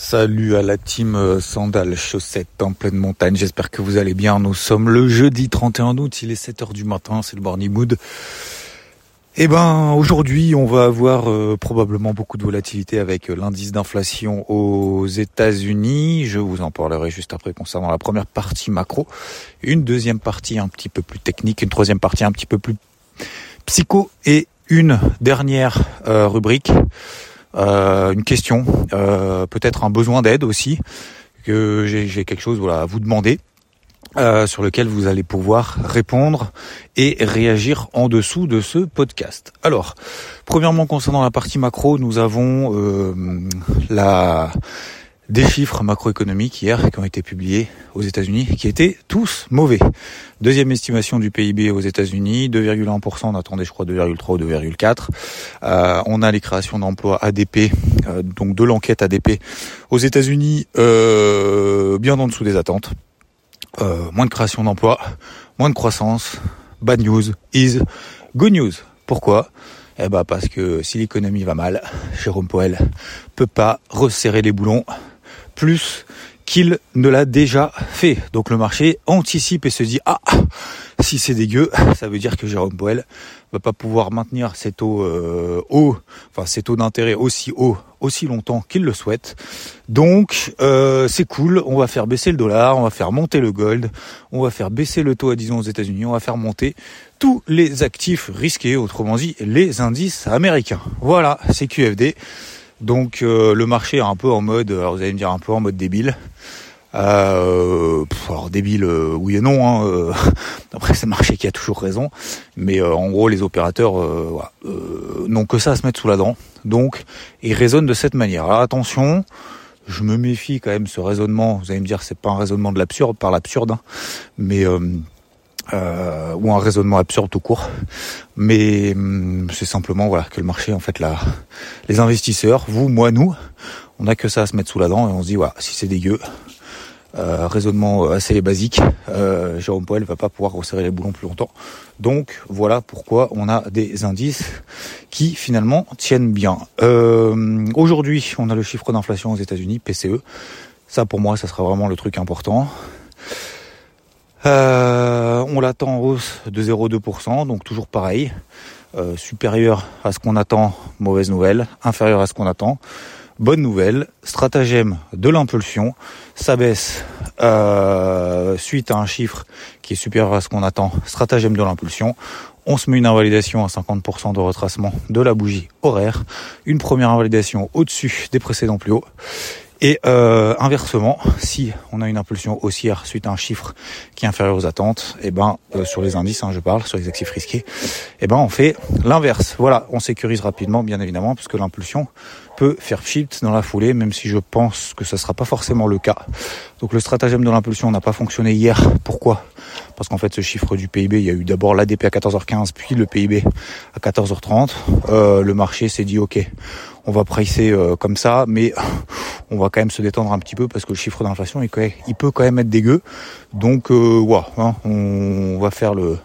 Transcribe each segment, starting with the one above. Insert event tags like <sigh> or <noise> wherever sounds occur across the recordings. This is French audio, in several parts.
Salut à la team euh, sandales chaussettes en pleine montagne. J'espère que vous allez bien. Nous sommes le jeudi 31 août. Il est 7 heures du matin. C'est le Barney Mood. Eh ben, aujourd'hui, on va avoir euh, probablement beaucoup de volatilité avec euh, l'indice d'inflation aux États-Unis. Je vous en parlerai juste après concernant la première partie macro. Une deuxième partie un petit peu plus technique. Une troisième partie un petit peu plus psycho. Et une dernière rubrique une question, euh, peut-être un besoin d'aide aussi, que j'ai quelque chose voilà, à vous demander. Euh, sur lequel vous allez pouvoir répondre et réagir en dessous de ce podcast. Alors, premièrement concernant la partie macro, nous avons la des chiffres macroéconomiques hier qui ont été publiés aux États-Unis qui étaient tous mauvais. Deuxième estimation du PIB aux États-Unis, 2,1%, on attendait je crois 2,3 ou 2,4. Euh, on a les créations d'emplois ADP, euh, donc de l'enquête ADP aux États-Unis, euh, bien en dessous des attentes. Euh, moins de création d'emplois, moins de croissance. Bad news is good news. Pourquoi? Eh ben parce que si l'économie va mal, Jérôme Poel peut pas resserrer les boulons plus qu'il ne l'a déjà fait. Donc le marché anticipe et se dit ah si c'est dégueu, ça veut dire que Jérôme Powell va pas pouvoir maintenir ses taux euh, haut, enfin ses taux d'intérêt aussi haut aussi longtemps qu'il le souhaite. Donc euh, c'est cool, on va faire baisser le dollar, on va faire monter le gold, on va faire baisser le taux à disons aux États-Unis, on va faire monter tous les actifs risqués, autrement dit les indices américains. Voilà, c'est QFD. Donc euh, le marché est un peu en mode, alors vous allez me dire un peu en mode débile. Euh, alors débile, euh, oui et non. Hein, <laughs> après c'est le marché qui a toujours raison, mais en gros les opérateurs n'ont que ça à se mettre sous la dent. Donc ils raisonnent de cette manière. Alors attention, je me méfie quand même ce raisonnement. Vous allez me dire c'est pas un raisonnement de l'absurde par l'absurde, hein, mais euh, ou un raisonnement absurde tout court. Mais hum, c'est simplement voilà que le marché, en fait, là, les investisseurs, vous, moi, nous, on a que ça à se mettre sous la dent et on se dit voilà, si c'est dégueu, euh, raisonnement assez basique, euh, Jérôme Poel va pas pouvoir resserrer les boulons plus longtemps. Donc voilà pourquoi on a des indices qui finalement tiennent bien. Euh, aujourd'hui, on a le chiffre d'inflation aux États-Unis, PCE. Ça pour moi, ça sera vraiment le truc important. Euh, on l'attend en hausse de 0,2%, donc toujours pareil. Euh, supérieur à ce qu'on attend, mauvaise nouvelle. Inférieur à ce qu'on attend, bonne nouvelle. Stratagème de l'impulsion, ça baisse euh, suite à un chiffre qui est supérieur à ce qu'on attend. Stratagème de l'impulsion. On se met une invalidation à 50% de retracement de la bougie horaire. Une première invalidation au-dessus des précédents plus hauts. Et euh, inversement, si on a une impulsion haussière suite à un chiffre qui est inférieur aux attentes, et eh ben euh, sur les indices, hein, je parle, sur les actifs risqués, et eh ben on fait l'inverse. Voilà, on sécurise rapidement, bien évidemment, puisque l'impulsion peut faire shift dans la foulée, même si je pense que ce sera pas forcément le cas. Donc le stratagème de l'impulsion n'a pas fonctionné hier. Pourquoi? Parce qu'en fait, ce chiffre du PIB, il y a eu d'abord l'ADP à 14h15, puis le PIB à 14h30. Euh, le marché s'est dit, ok, on va pricer euh, comme ça, mais <laughs> on va quand même se détendre un petit peu parce que le chiffre d'inflation, il, peut quand même être dégueu. Donc, euh, hein, on va faire le,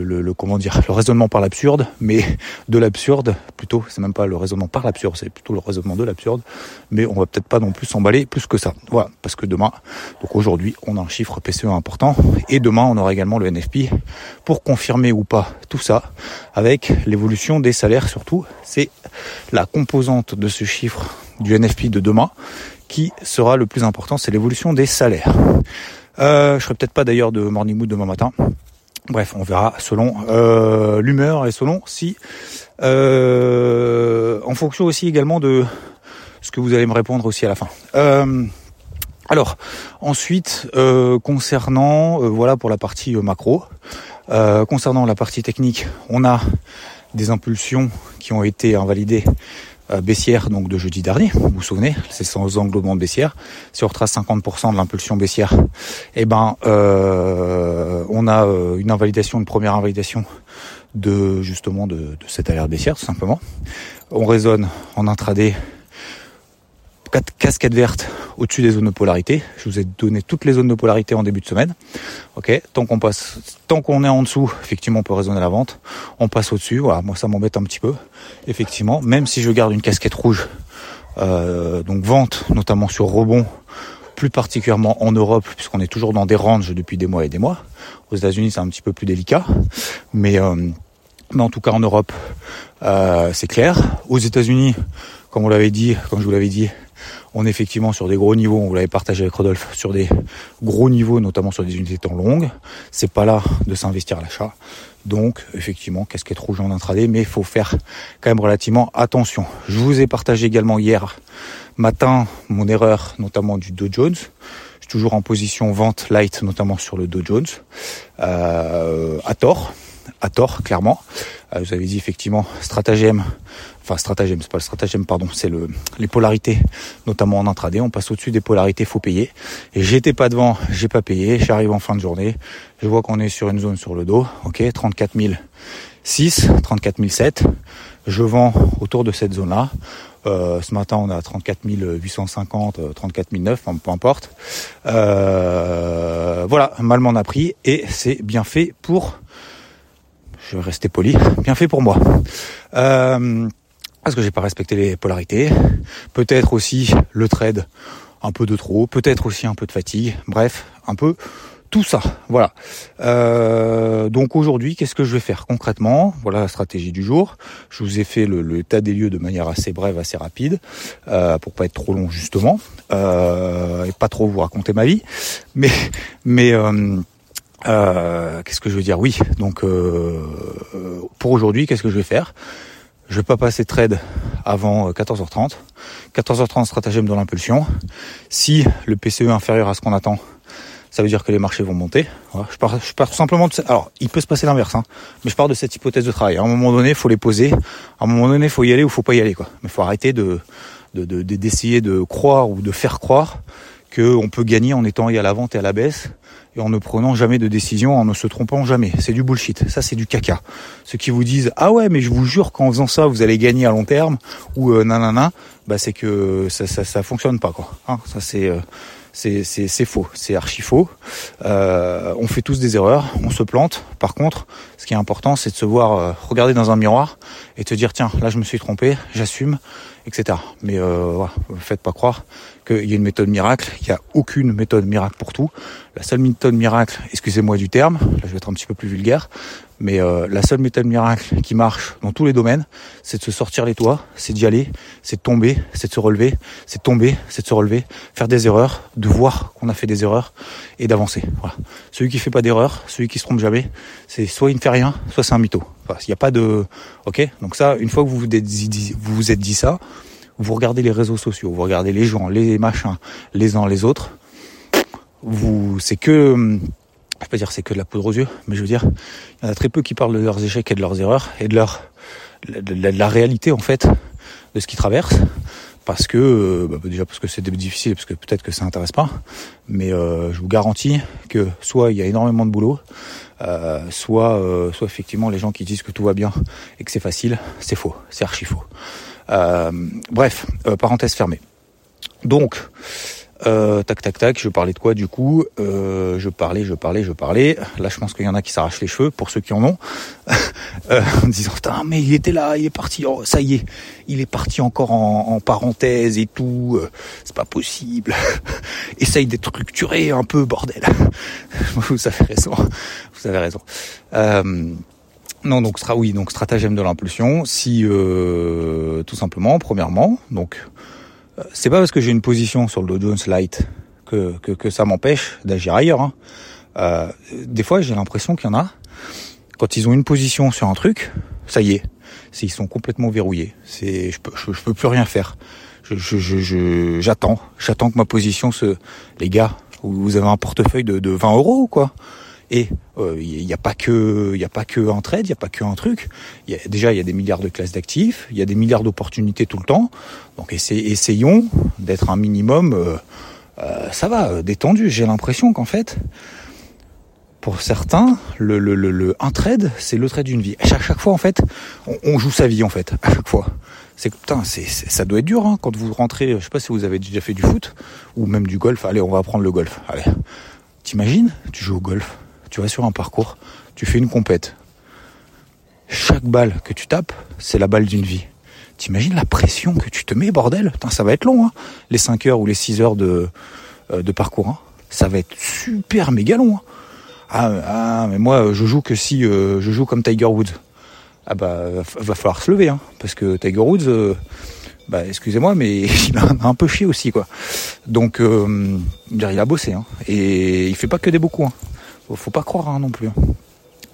le, comment dire le raisonnement par l'absurde, mais de l'absurde plutôt. C'est même pas le raisonnement par l'absurde, c'est plutôt le raisonnement de l'absurde. Mais on va peut-être pas non plus s'emballer plus que ça. Voilà, parce que demain, donc aujourd'hui, on a un chiffre PCE important et demain, on aura également le NFP pour confirmer ou pas tout ça avec l'évolution des salaires surtout. C'est la composante de ce chiffre du NFP de demain qui sera le plus important, c'est l'évolution des salaires. Euh, je serai peut-être pas d'ailleurs de morning mood demain matin. Bref, on verra selon euh, l'humeur et selon si, euh, en fonction aussi également de ce que vous allez me répondre aussi à la fin. Euh, alors, ensuite, concernant, voilà pour la partie macro, concernant la partie technique, on a des impulsions qui ont été invalidées baissière donc de jeudi dernier, vous vous souvenez, c'est sans englobement baissière. Si on retrace 50% de l'impulsion baissière, eh ben euh, on a euh, une invalidation, une première invalidation de justement de, de cette alerte baissière tout simplement. On raisonne en intraday casquette verte au-dessus des zones de polarité. Je vous ai donné toutes les zones de polarité en début de semaine. Ok, tant qu'on passe, tant qu'on est en dessous, effectivement, on peut raisonner la vente. On passe au-dessus. Voilà, moi ça m'embête un petit peu. Effectivement, même si je garde une casquette rouge donc vente notamment sur rebond, plus particulièrement en Europe puisqu'on est toujours dans des ranges depuis des mois et des mois. Aux États-Unis c'est un petit peu plus délicat, mais mais en tout cas en Europe c'est clair. Aux États-Unis, comme on l'avait dit, comme je vous l'avais dit, on est effectivement sur des gros niveaux, on vous l'avait partagé avec Rodolphe, sur des gros niveaux, notamment sur des unités de temps longues. C'est pas là de s'investir à l'achat. Donc, effectivement, casquette rouge en intraday, mais il faut faire quand même relativement attention. Je vous ai partagé également hier matin mon erreur, notamment du Dow Jones. Je suis toujours en position vente light, notamment sur le Dow Jones, euh, à tort, à tort, clairement. Euh, vous avez dit effectivement stratagème, enfin stratagème, c'est pas le stratagème, pardon, c'est le les polarités, notamment en intraday. On passe au-dessus des polarités, faut payer. Et j'étais pas devant, j'ai pas payé. J'arrive en fin de journée, je vois qu'on est sur une zone sur le dos, ok, 34 006, 34 007. Je vends autour de cette zone-là. Euh, ce matin, on a 34 850, 34 009, peu importe. Euh, voilà, mal m'en a pris et c'est bien fait pour je vais rester poli, bien fait pour moi. Euh, parce que j'ai pas respecté les polarités. Peut-être aussi le trade un peu de trop, peut-être aussi un peu de fatigue. Bref, un peu tout ça. Voilà. Euh, donc aujourd'hui, qu'est-ce que je vais faire concrètement? Voilà la stratégie du jour. Je vous ai fait le, le tas des lieux de manière assez brève, assez rapide, euh, pour pas être trop long justement, euh, et pas trop vous raconter ma vie. Mais mais euh, qu'est-ce que je veux dire? Oui, donc euh, pour aujourd'hui, qu'est-ce que je vais faire? Je vais pas passer trade avant 14h30. Euh, 14h30 stratagème de l'impulsion. Si le PCE est inférieur à ce qu'on attend, ça veut dire que les marchés vont monter. je, pars, tout simplement de... Alors, il peut se passer l'inverse, hein, mais je pars de cette hypothèse de travail. À un moment donné, il faut les poser. À un moment donné, il faut y aller ou faut pas y aller. Quoi. Mais il faut arrêter de d'essayer de, croire ou de faire croire qu'on peut gagner en étant à la vente et à la baisse et en ne prenant jamais de décision, en ne se trompant jamais. C'est du bullshit, ça c'est du caca. Ceux qui vous disent ah ouais mais je vous jure qu'en faisant ça vous allez gagner à long terme ou euh, nanana, bah c'est que ça, ça ça fonctionne pas quoi. Hein, ça c'est euh, c'est faux, c'est archi faux. Euh, on fait tous des erreurs, on se plante. Par contre, ce qui est important, c'est de se voir euh, regarder dans un miroir et te dire tiens là je me suis trompé, j'assume, etc. Mais euh, voilà, faites pas croire qu'il y a une méthode miracle. Il n'y a aucune méthode miracle pour tout. La seule méthode miracle, excusez-moi du terme, là je vais être un petit peu plus vulgaire, mais euh, la seule méthode miracle qui marche dans tous les domaines, c'est de se sortir les toits, c'est d'y aller, c'est de tomber, c'est de se relever, c'est de tomber, c'est de se relever, faire des erreurs, de voir qu'on a fait des erreurs et d'avancer. Voilà. Celui qui fait pas d'erreur, celui qui se trompe jamais, c'est soit il ne fait rien, soit c'est un mytho. Il n'y a pas de, ok. Donc ça, une fois que vous vous êtes dit, vous vous êtes dit ça, vous regardez les réseaux sociaux, vous regardez les gens, les machins, les uns les autres, vous, c'est que, je vais pas dire c'est que de la poudre aux yeux, mais je veux dire, il y en a très peu qui parlent de leurs échecs et de leurs erreurs et de leur, de la, réalité en fait de ce qu'ils traversent parce que euh, bah, déjà parce que c'est difficile parce que peut-être que ça intéresse pas mais euh, je vous garantis que soit il y a énormément de boulot euh, soit soit effectivement les gens qui disent que tout va bien et que c'est facile c'est faux c'est archi faux bref, parenthèse fermée. Donc, euh, tac tac tac, je parlais de quoi du coup euh, Je parlais, je parlais, je parlais. Là, je pense qu'il y en a qui s'arrachent les cheveux pour ceux qui en ont, <laughs> euh, en disant putain mais il était là, il est parti, oh, ça y est, il est parti encore en, en parenthèse et tout. c'est pas possible. <laughs> Essaye d'être structuré un peu, bordel. <laughs> vous avez raison, vous avez raison. Non, donc oui, donc stratagème de l'impulsion. Si euh, tout simplement, premièrement, donc euh, c'est pas parce que j'ai une position sur le Dow Jones Light que que, ça m'empêche d'agir ailleurs. Hein. Euh, des fois, j'ai l'impression qu'il y en a quand ils ont une position sur un truc, ça y est, c'est ils sont complètement verrouillés. C'est je peux peux plus rien faire. J'attends, j'attends que ma position se les gars, vous avez un portefeuille de, de 20 euros ou quoi? Et il euh, n'y a pas que, il a pas que un trade, il n'y a pas que un truc. Y a, déjà, il y a des milliards de classes d'actifs, il y a des milliards d'opportunités tout le temps. Donc, essayons d'être un minimum, euh, euh, ça va, détendu. J'ai l'impression qu'en fait, pour certains, le, le, le, un trade, c'est le trade d'une vie. À chaque, fois, en fait, on, joue sa vie, en fait, à chaque fois. C'est putain, c'est, ça doit être dur hein, quand vous rentrez. Je sais pas si vous avez déjà fait du foot ou même du golf. Allez, on va prendre le golf. Allez, t'imagines Tu joues au golf tu vas sur un parcours, tu fais une compète. Chaque balle que tu tapes, c'est la balle d'une vie. T'imagines la pression que tu te mets, bordel? Ça va être long, hein, les 5 heures ou les 6 heures de, euh, de parcours. Hein. Ça va être super méga long. Hein. Ah, ah, mais moi, je joue que si euh, je joue comme Tiger Woods. Ah bah, va falloir se lever, hein, parce que Tiger Woods, euh, bah, excusez-moi, mais <laughs> il a un peu chié aussi, quoi. Donc, il a bossé, hein, et il fait pas que des beaux coups. Hein. Faut, faut pas croire hein, non plus.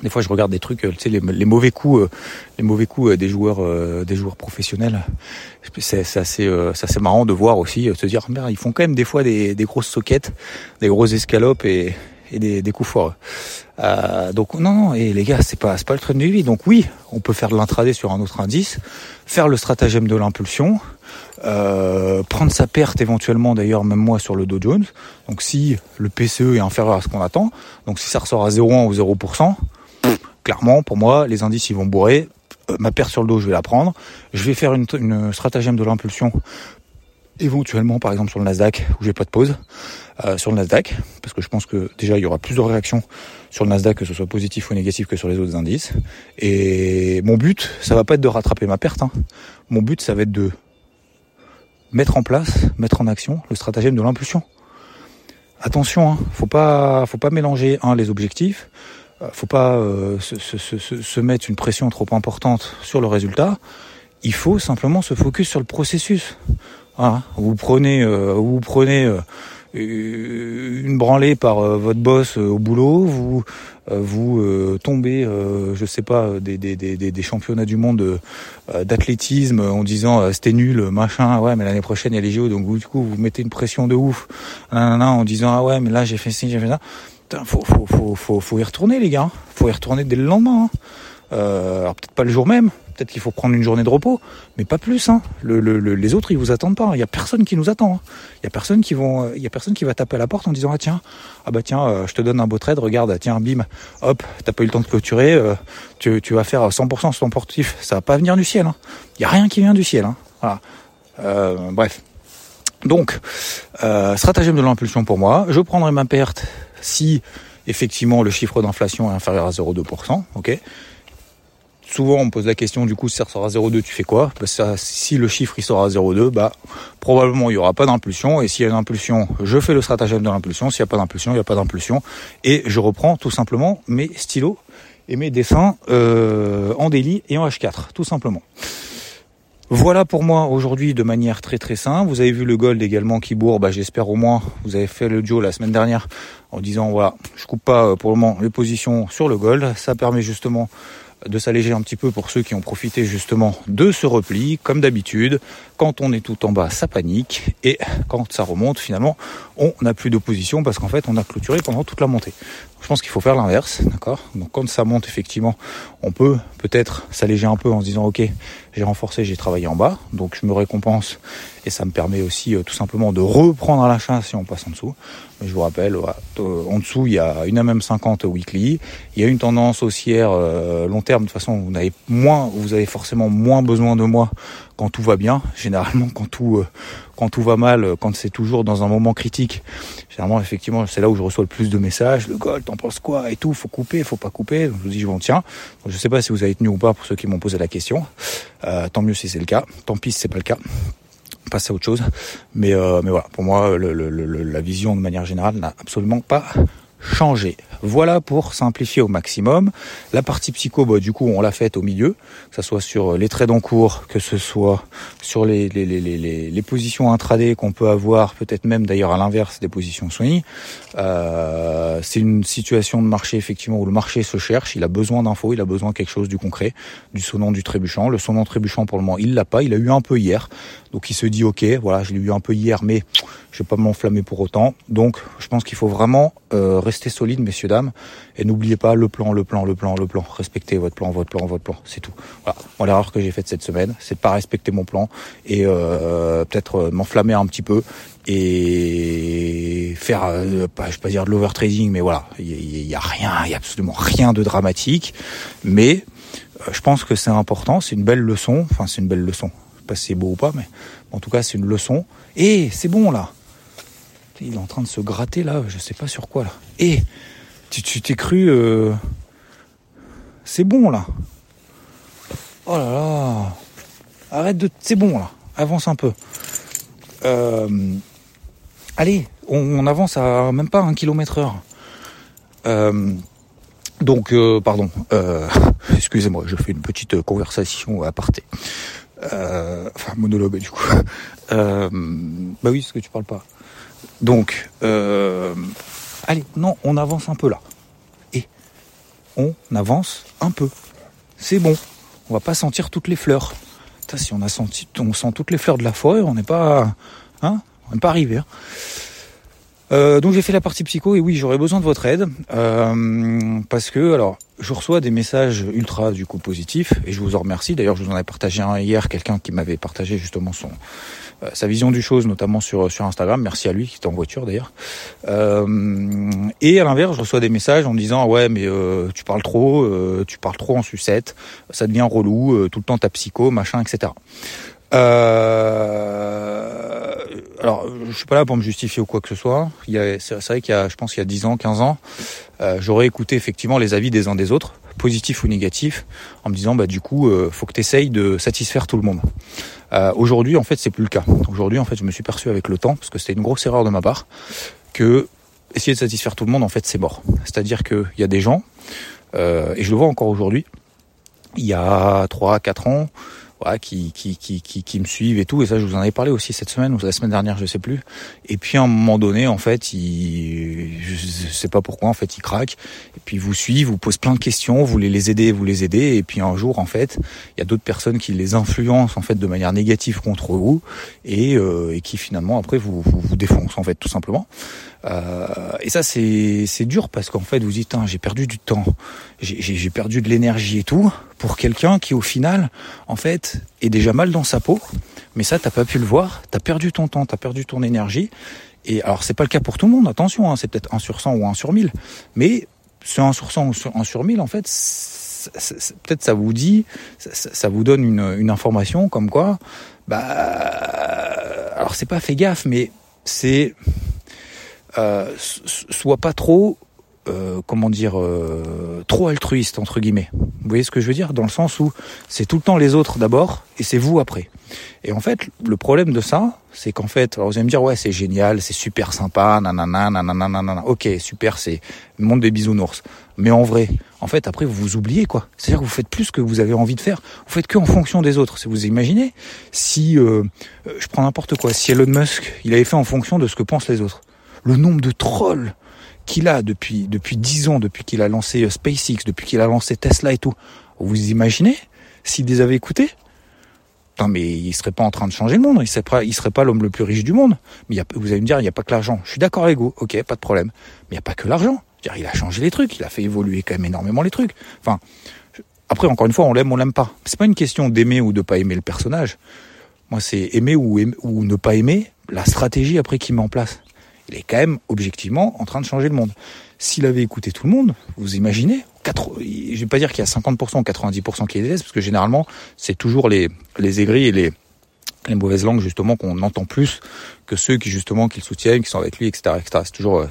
Des fois, je regarde des trucs, tu sais, les, mauvais coups, euh, les mauvais coups euh, des joueurs, euh, des joueurs professionnels. C'est assez, assez marrant de voir aussi, se dire, merde, ils font quand même des fois des, des grosses soquettes, des grosses escalopes et, et des, coups forts. Euh, donc non, non, et les gars, c'est pas, pas le train de vie. Donc oui, on peut faire de l'intraday sur un autre indice, faire le stratagème de l'impulsion, euh, prendre sa perte éventuellement d'ailleurs même moi sur le Dow Jones. Donc si le PCE est inférieur à ce qu'on attend, donc si ça ressort à 0,1 ou 0%, clairement, pour moi, les indices, ils vont bourrer. Euh, ma paire sur le dos, je vais la prendre. Je vais faire une, une stratagème de l'impulsion, éventuellement, par exemple, sur le Nasdaq, où j'ai pas de pause, euh, sur le Nasdaq, parce que je pense que déjà, il y aura plus de réactions sur le Nasdaq, que ce soit positif ou négatif, que sur les autres indices. Et mon but, ça va pas être de rattraper ma perte. Hein. Mon but, ça va être de mettre en place, mettre en action le stratagème de l'impulsion. Attention, hein, faut pas, faut pas mélanger un les objectifs, euh, faut pas euh, se, se, se, se, mettre une pression trop importante sur le résultat. Il faut simplement se focus sur le processus. Voilà. Vous prenez, euh, vous prenez une branlée par votre boss au boulot, vous vous tombez, je sais pas, des, des, des, des championnats du monde d'athlétisme en disant c'était nul, machin, ouais, mais l'année prochaine il y a les JO, donc vous, du coup vous mettez une pression de ouf, en disant ah ouais, mais là j'ai fait ci, j'ai fait ça faut, faut, faut, faut, y retourner les gars. Faut y retourner dès le lendemain. Hein. Euh, alors peut-être pas le jour même, peut-être qu'il faut prendre une journée de repos, mais pas plus. Hein. Le, le, les autres ils vous attendent pas. Il y a personne qui nous attend. Hein. Il y a personne qui vont, il y a personne qui va taper à la porte en disant ah tiens, ah bah tiens, euh, je te donne un beau trade, regarde, tiens, bim, hop, t'as pas eu le temps de clôturer, euh, tu, vas faire 100% sur ton portif. Ça va pas venir du ciel. Il y a rien qui vient du ciel. Bref. Donc, stratagème de l'impulsion pour moi. Je prendrai ma perte si effectivement le chiffre d'inflation est inférieur à 0,2%, ok Souvent on me pose la question du coup si ça sort à 0,2 tu fais quoi? Bah, ça, Si le chiffre il sort à 0,2 bah probablement il n'y aura pas d'impulsion et s'il y a une impulsion je fais le stratagème de l'impulsion, s'il n'y a pas d'impulsion il n'y a pas d'impulsion et je reprends tout simplement mes stylos et mes dessins euh, en daily et en H4 tout simplement. Voilà pour moi aujourd'hui de manière très très simple. Vous avez vu le gold également qui bourre. Bah, J'espère au moins vous avez fait le duo la semaine dernière en disant voilà je coupe pas euh, pour le moment les positions sur le gold. Ça permet justement de s'alléger un petit peu pour ceux qui ont profité justement de ce repli. Comme d'habitude, quand on est tout en bas, ça panique. Et quand ça remonte, finalement, on n'a plus d'opposition parce qu'en fait, on a clôturé pendant toute la montée. Je pense qu'il faut faire l'inverse, d'accord? Donc quand ça monte, effectivement, on peut peut-être s'alléger un peu en se disant, ok, j'ai renforcé, j'ai travaillé en bas, donc je me récompense et ça me permet aussi euh, tout simplement de reprendre à la chasse si on passe en dessous. Mais je vous rappelle, euh, en dessous, il y a une MM50 weekly, il y a une tendance haussière euh, long terme. De toute façon, vous avez moins, vous avez forcément moins besoin de moi quand tout va bien. Généralement, quand tout, quand tout va mal, quand c'est toujours dans un moment critique, généralement, effectivement, c'est là où je reçois le plus de messages. Le gold, t'en penses quoi Et tout, faut couper, faut pas couper. Donc, je vous dis, je m'en tiens. je sais pas si vous avez tenu ou pas pour ceux qui m'ont posé la question. Euh, tant mieux si c'est le cas. Tant pis si c'est pas le cas. Passer à autre chose. Mais, euh, mais voilà, pour moi, le, la vision de manière générale n'a absolument pas changer. Voilà pour simplifier au maximum. La partie psycho, bah, du coup, on l'a faite au milieu, que ce soit sur les trades en cours, que ce soit sur les, les, les, les, les positions intraday qu'on peut avoir, peut-être même d'ailleurs à l'inverse des positions swing. Euh, c'est une situation de marché effectivement où le marché se cherche, il a besoin d'infos, il a besoin de quelque chose du concret, du sonnant du trébuchant. Le sonnant trébuchant pour le moment, il l'a pas, il a eu un peu hier. Donc il se dit ok, voilà, je l'ai eu un peu hier, mais je vais pas m'enflammer pour autant. Donc je pense qu'il faut vraiment euh, rester solide, messieurs dames, et n'oubliez pas le plan, le plan, le plan, le plan. Respectez votre plan, votre plan, votre plan. C'est tout. Voilà. L'erreur que j'ai faite cette semaine, c'est de pas respecter mon plan et euh, peut-être euh, m'enflammer un petit peu et faire, euh, pas, je vais pas dire de l'overtrading, mais voilà, il y, a rien, il y a absolument rien de dramatique, mais euh, je pense que c'est important, c'est une belle leçon, enfin c'est une belle leçon pas si c'est beau ou pas, mais en tout cas, c'est une leçon. Et c'est bon là. Il est en train de se gratter là, je sais pas sur quoi là. Et tu t'es cru. Euh, c'est bon là. Oh là là. arrête de, c'est bon là, avance un peu. Euh, allez, on, avance à même pas un kilomètre heure. Euh, donc, pardon, <laughs> excusez-moi, je fais une petite conversation à aparté. enfin, monologue du coup. <laughs> bah oui, parce que tu parles pas. Donc, allez, non, on avance un peu là. Et on avance un peu. C'est bon. On va pas sentir toutes les fleurs si on a senti, on sent toutes les fleurs de la forêt, on n'est pas, hein, on n'est pas arrivé. Hein. Euh, donc j'ai fait la partie psycho et oui j'aurais besoin de votre aide euh, parce que alors je reçois des messages ultra du coup positifs et je vous en remercie. D'ailleurs je vous en ai partagé un hier, quelqu'un qui m'avait partagé justement son euh, sa vision du chose, notamment sur sur Instagram. Merci à lui qui est en voiture d'ailleurs. Et à l'inverse, je reçois des messages en disant ouais mais tu parles trop, tu parles trop en sucette, ça devient relou, tout le temps ta psycho, machin, etc. alors, je suis pas là pour me justifier ou quoi que ce soit. Il y a, c'est, vrai qu'il y a, je pense, qu'il y a 10 ans, 15 ans, j'aurais écouté effectivement les avis des uns des autres, positifs ou négatifs, en me disant bah du coup, faut que tu essayes de satisfaire tout le monde. Euh, aujourd'hui, en fait, c'est plus le cas. Aujourd'hui, en fait, je me suis perçu avec le temps, parce que c'était une grosse erreur de ma part, que essayer de satisfaire tout le monde, en fait, c'est mort. C'est-à-dire qu'il y a des gens, euh, et je le vois encore aujourd'hui, il y a 3, 4 ans, voilà, qui, qui, qui, qui, me suivent et tout. Et ça, je vous en avais parlé aussi cette semaine ou la semaine dernière, je sais plus. Et puis à un moment donné, en fait, il, je sais pas pourquoi, en fait, ils craquent. Et puis ils vous suivent, vous posent plein de questions, vous voulez les aider, vous les aider. Et puis un jour, en fait, il y a d'autres personnes qui les influencent en fait de manière négative contre vous et, euh, et qui finalement après vous, vous, vous défoncent en fait tout simplement. Euh, et ça, c'est dur parce qu'en fait, vous dites, j'ai perdu du temps, j'ai perdu de l'énergie et tout pour quelqu'un qui, au final, en fait, est déjà mal dans sa peau. Mais ça, t'as pas pu le voir. T'as perdu ton temps, t'as perdu ton énergie. Et alors, c'est pas le cas pour tout le monde. Attention, hein, c'est peut-être 1 sur 100 ou 1 sur 1000. Mais ce 1 sur 100 ou 1 sur 1000, en fait, peut-être ça vous dit, ça, ça vous donne une, une, information comme quoi, bah, alors c'est pas fait gaffe, mais c'est euh, soit pas trop euh, comment dire euh, trop altruiste entre guillemets. Vous voyez ce que je veux dire? Dans le sens où c'est tout le temps les autres d'abord et c'est vous après. Et en fait, le problème de ça, c'est qu'en fait, alors vous allez me dire ouais, c'est génial, c'est super sympa, nanana, nanana, nanana. OK, super, c'est le monde des bisounours. Mais en vrai, en fait, après vous vous oubliez quoi. C'est-à-dire que vous faites plus ce que vous avez envie de faire. Vous faites que en fonction des autres. Vous imaginez, si je prends n'importe quoi, si Elon Musk, il avait fait en fonction de ce que pensent les autres le nombre de trolls qu'il a depuis depuis dix ans, depuis qu'il a lancé euh, SpaceX, depuis qu'il a lancé Tesla et tout. Vous imaginez s'il les avait écoutés? Non, mais il serait pas en train de changer le monde. Il serait pas, il serait pas l'homme le plus riche du monde. Mais y a, vous allez me dire, il n'y a pas que l'argent. Je suis d'accord avec vous. Ok, pas de problème. Mais il n'y a pas que l'argent. Il a changé les trucs. Il a fait évoluer quand même énormément les trucs. Enfin, après, encore une fois, on l'aime, on l'aime pas. C'est pas une question d'aimer ou de pas aimer le personnage. Moi, c'est aimer ou, ou ne pas aimer la stratégie après qu'il met en place il est quand même objectivement en train de changer le monde. S'il avait écouté tout le monde, vous imaginez, 4, je vais pas dire qu'il y a 50% ou 90% qui est parce que généralement, c'est toujours les, les aigris et les, les mauvaises langues justement qu'on entend plus que ceux qui justement qui soutiennent, qui sont avec lui, etc. etc. C'est toujours, euh,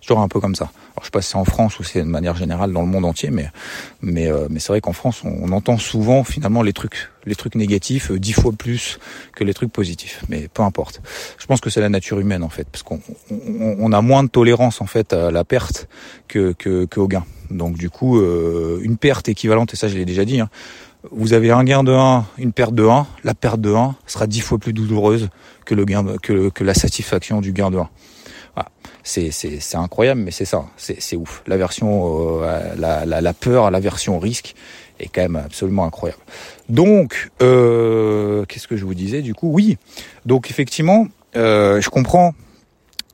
toujours un peu comme ça. Alors je sais pas si c'est en France ou c'est de manière générale dans le monde entier, mais mais euh, mais c'est vrai qu'en France on, entend souvent finalement les trucs les trucs négatifs euh, dix fois plus que les trucs positifs. Mais peu importe. Je pense que c'est la nature humaine en fait, parce qu'on on, a moins de tolérance en fait à la perte que que, que au gain. Donc du coup une perte équivalente et ça je l'ai déjà dit. Hein, vous avez un gain de 1, une perte de 1, la perte de 1 sera 10 fois plus douloureuse que le gain que, la satisfaction du gain de 1. Voilà. C'est, incroyable, mais c'est ça, c'est, ouf. L'aversion, euh, la, la, la peur, l'aversion au risque est quand même absolument incroyable. Donc, euh, qu'est-ce que je vous disais du coup? Oui, donc effectivement, euh, je comprends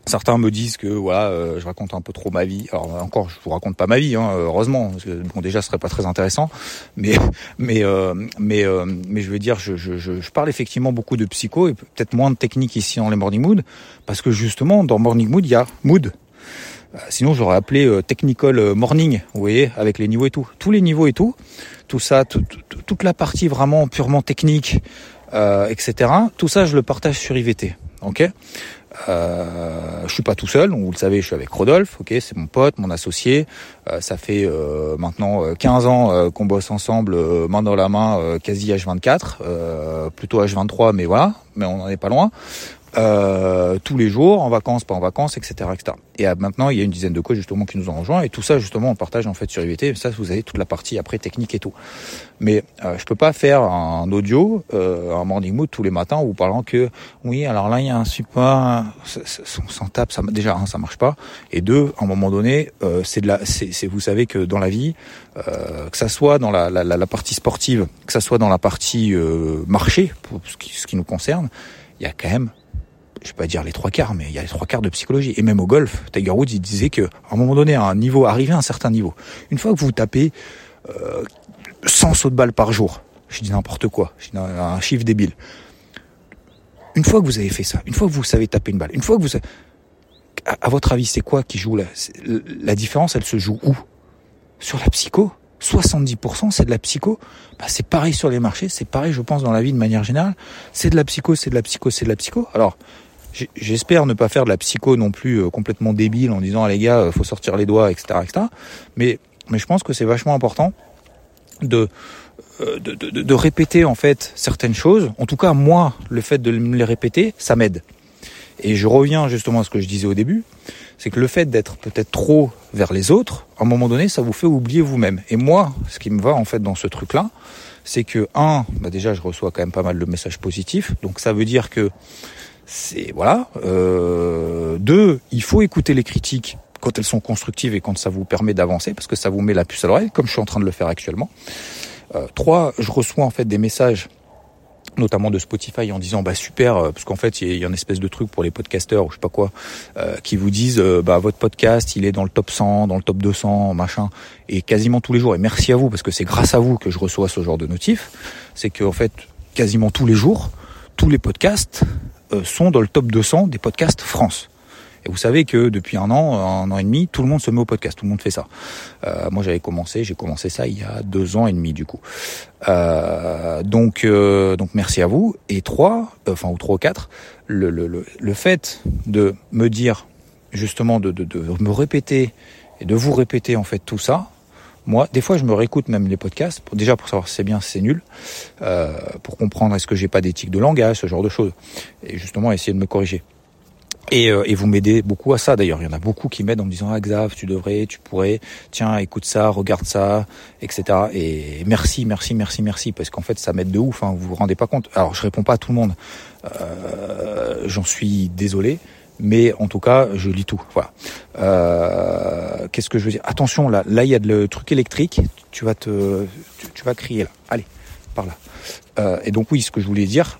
Certains me disent que voilà, euh, je raconte un peu trop ma vie. Alors encore, je vous raconte pas ma vie, hein, heureusement, parce que bon déjà, ce serait pas très intéressant. Mais <laughs> mais euh, mais euh, mais je veux dire, je, je, je, parle effectivement beaucoup de psycho et peut-être moins de technique ici dans les Morning Mood, parce que justement dans Morning Mood, il y a Mood. Sinon, j'aurais appelé Technical Morning, vous voyez, avec les niveaux et tout, tous les niveaux et tout, tout ça, toute la partie vraiment purement technique, etc. Tout ça, je le partage sur IVT. Ok? Euh, je suis pas tout seul, vous le savez, je suis avec Rodolphe, ok, c'est mon pote, mon associé. Euh, ça fait euh, maintenant 15 ans qu'on bosse ensemble, main dans la main, quasi H24, plutôt H23, mais voilà, mais on n'en est pas loin euh, tous les jours, en vacances, pas en vacances, etc., etc. Et euh, maintenant, il y a une dizaine de coachs justement qui nous ont rejoints et tout ça justement on partage en fait sur IVT. Ça, vous avez toute la partie après technique et tout. Mais euh, je peux pas faire un audio, euh, un morning mood tous les matins vous parlant que oui, alors là il y a un support, on s'en tape, ça déjà un, ça marche pas. Et deux, à un moment donné, euh, c'est de la, c'est, vous savez que dans la vie, que ça soit dans la, la, la, partie sportive, que ça soit dans la partie marché, pour ce qui, ce qui nous concerne, il y a quand même je vais pas dire les trois quarts, mais il y a les trois quarts de psychologie. Et même au golf, Tiger Woods, il disait que à un moment donné, à un niveau, arrivé à un certain niveau, une fois que vous tapez euh, 100 sauts de balle par jour, je dis n'importe quoi, je dis un chiffre débile. Une fois que vous avez fait ça, une fois que vous savez taper une balle, une fois que vous, à, à votre avis, c'est quoi qui joue là La différence, elle se joue où? Sur la psycho? 70% c'est de la psycho? Bah, c'est pareil sur les marchés, c'est pareil je pense dans la vie de manière générale. C'est de la psycho, c'est de la psycho, c'est de la psycho. Alors J'espère ne pas faire de la psycho non plus euh, complètement débile en disant ah, les gars, euh, faut sortir les doigts, etc., etc. Mais mais je pense que c'est vachement important de, euh, de, de, de répéter en fait certaines choses. En tout cas, moi, le fait de me les répéter, ça m'aide. Et je reviens justement à ce que je disais au début, c'est que le fait d'être peut-être trop vers les autres, à un moment donné, ça vous fait oublier vous-même. Et moi, ce qui me va en fait dans ce truc-là, c'est que un, bah déjà, je reçois quand même pas mal de messages positifs, donc ça veut dire que c'est voilà. Euh, deux, il faut écouter les critiques quand elles sont constructives et quand ça vous permet d'avancer, parce que ça vous met la puce à l'oreille, comme je suis en train de le faire actuellement. Euh, trois, je reçois en fait des messages notamment de Spotify en disant bah super euh, parce qu'en fait il y, a une espèce de truc pour les podcasteurs ou je sais pas quoi euh, qui vous disent bah votre podcast il est dans le top 100 dans le top 200 machin et quasiment tous les jours et merci à vous parce que c'est grâce à vous que je reçois ce genre de notif c'est que en fait quasiment tous les jours tous les podcasts euh, sont dans le top 200 des podcasts France. Et vous savez que depuis un an, un an et demi, tout le monde se met au podcast, tout le monde fait ça. Euh, moi, j'avais commencé, j'ai commencé ça il y a deux ans et demi du coup. Euh, donc, euh, donc merci à vous. Et trois, euh, enfin ou trois ou quatre, le, le, le, le, fait de me dire justement de, de, de me répéter et de vous répéter en fait tout ça, moi, des fois, je me réécoute même les podcasts, pour, déjà pour savoir si c'est bien, si c'est nul, euh, pour comprendre est-ce que j'ai pas d'éthique de langage, ce genre de choses, et justement essayer de me corriger. Et, euh, et vous m'aidez beaucoup à ça d'ailleurs. Il y en a beaucoup qui m'aident en me disant ah Xav, tu devrais, tu pourrais, tiens, écoute ça, regarde ça, etc. Et merci, merci, merci, merci, parce qu'en fait ça m'aide de ouf. Hein, vous vous rendez pas compte. Alors je réponds pas à tout le monde. Euh, J'en suis désolé mais en tout cas, je lis tout. Voilà. Euh, Qu'est-ce que je veux dire? Attention, là, là, il y a le truc électrique. Tu vas te, tu, vas crier là. Allez, par là. Euh, et donc oui, ce que je voulais dire,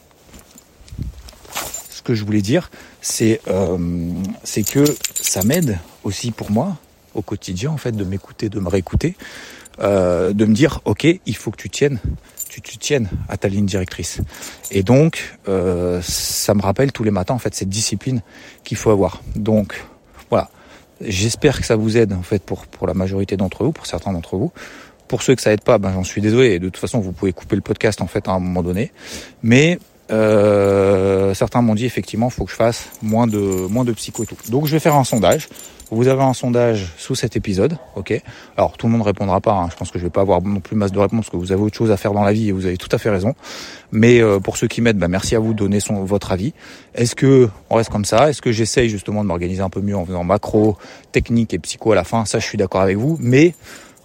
ce que je voulais dire, c'est euh, c'est que ça m'aide aussi pour moi au quotidien en fait de m'écouter, de me réécouter, de me dire ok, il faut que tu tiennes tu, tu tiennes à ta ligne directrice. Et donc, euh, ça me rappelle tous les matins en fait cette discipline qu'il faut avoir. Donc, voilà. J'espère que ça vous aide en fait pour pour la majorité d'entre vous, pour certains d'entre vous. Pour ceux que ça aide pas, ben j'en suis désolé. De toute façon, vous pouvez couper le podcast en fait à un moment donné. Mais euh, certains m'ont dit effectivement, il faut que je fasse moins de moins de psycho et tout. Donc je vais faire un sondage. Vous avez un sondage sous cet épisode, ok Alors tout le monde répondra pas. Hein. Je pense que je vais pas avoir non plus masse de réponses parce que vous avez autre chose à faire dans la vie et vous avez tout à fait raison. Mais euh, pour ceux qui m'aident, bah, merci à vous de donner votre avis. Est-ce que on reste comme ça? Est-ce que j'essaye justement de m'organiser un peu mieux en faisant macro, technique et psycho à la fin? Ça, je suis d'accord avec vous. Mais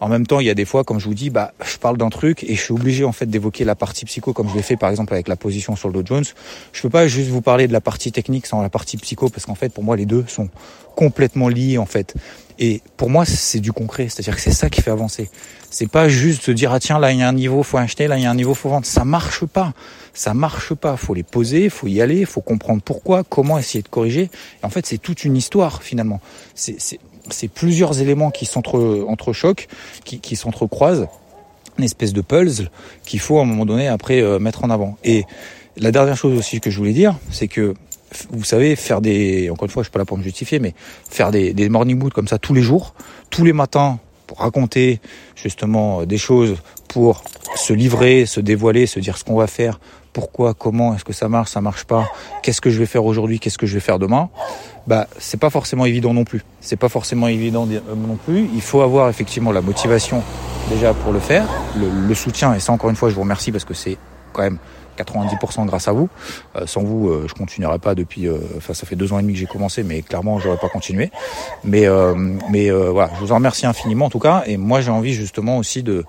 en même temps, il y a des fois, comme je vous dis, bah, je parle d'un truc et je suis obligé en fait d'évoquer la partie psycho, comme je l'ai fait par exemple avec la position sur le Dow Jones. Je peux pas juste vous parler de la partie technique sans la partie psycho, parce qu'en fait, pour moi, les deux sont complètement liés en fait. Et pour moi, c'est du concret, c'est-à-dire que c'est ça qui fait avancer. C'est pas juste se dire ah tiens là il y a un niveau, faut acheter, là il y a un niveau, faut vendre. Ça marche pas, ça marche pas. Faut les poser, faut y aller, faut comprendre pourquoi, comment essayer de corriger. Et en fait, c'est toute une histoire finalement. C'est c'est plusieurs éléments qui s'entrechoquent, qui, qui s'entrecroisent, une espèce de puzzle qu'il faut à un moment donné après euh, mettre en avant. Et la dernière chose aussi que je voulais dire, c'est que vous savez, faire des, encore une fois, je suis pas là pour me justifier, mais faire des, des morning boots comme ça tous les jours, tous les matins, pour raconter justement des choses, pour se livrer, se dévoiler, se dire ce qu'on va faire, pourquoi, comment, est-ce que ça marche, ça marche pas, qu'est-ce que je vais faire aujourd'hui, qu'est-ce que je vais faire demain, bah c'est pas forcément évident non plus. C'est pas forcément évident euh, non plus. Il faut avoir effectivement la motivation déjà pour le faire, le, soutien et ça encore une fois je vous remercie parce que c'est quand même 90% grâce à vous. Euh, sans vous, euh, je continuerai pas depuis. Enfin, ça fait deux ans et demi que j'ai commencé, mais clairement, j'aurais pas continué. Mais, mais voilà, je vous en remercie infiniment en tout cas. Et moi, j'ai envie justement aussi de,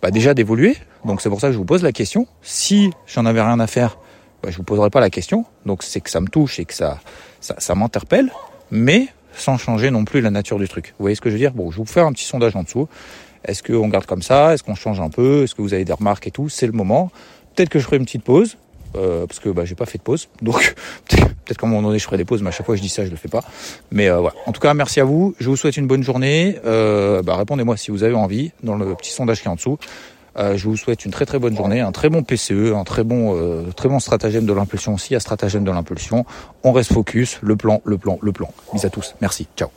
bah, déjà d'évoluer. Donc c'est pour ça que je vous pose la question. Si j'en avais rien à faire, bah, je vous poserai pas la question. Donc c'est que ça me touche et que ça, ça, ça m'interpelle, mais sans changer non plus la nature du truc. Vous voyez ce que je veux dire? Bon, je vais vous faire un petit sondage en dessous. Est-ce qu'on garde comme ça? Est-ce qu'on change un peu? Est-ce que vous avez des remarques et tout? C'est le moment. Peut-être que je ferai une petite pause. Euh, parce que bah, j'ai pas fait de pause, <laughs> donc peut-être qu'à un moment donné je ferai des pauses, mais à chaque fois je dis ça, je le fais pas. Mais euh, voilà. En tout cas, merci à vous. Je vous souhaite une bonne journée. Euh, bah, répondez-moi si vous avez envie dans le petit sondage qui est en dessous. Euh, je vous souhaite une très très bonne journée, un très bon PCE, un très bon euh, très stratagème de l'impulsion aussi, à stratagème de l'impulsion. On reste focus, le plan, le plan, le plan. Bis à tous. Merci. Ciao.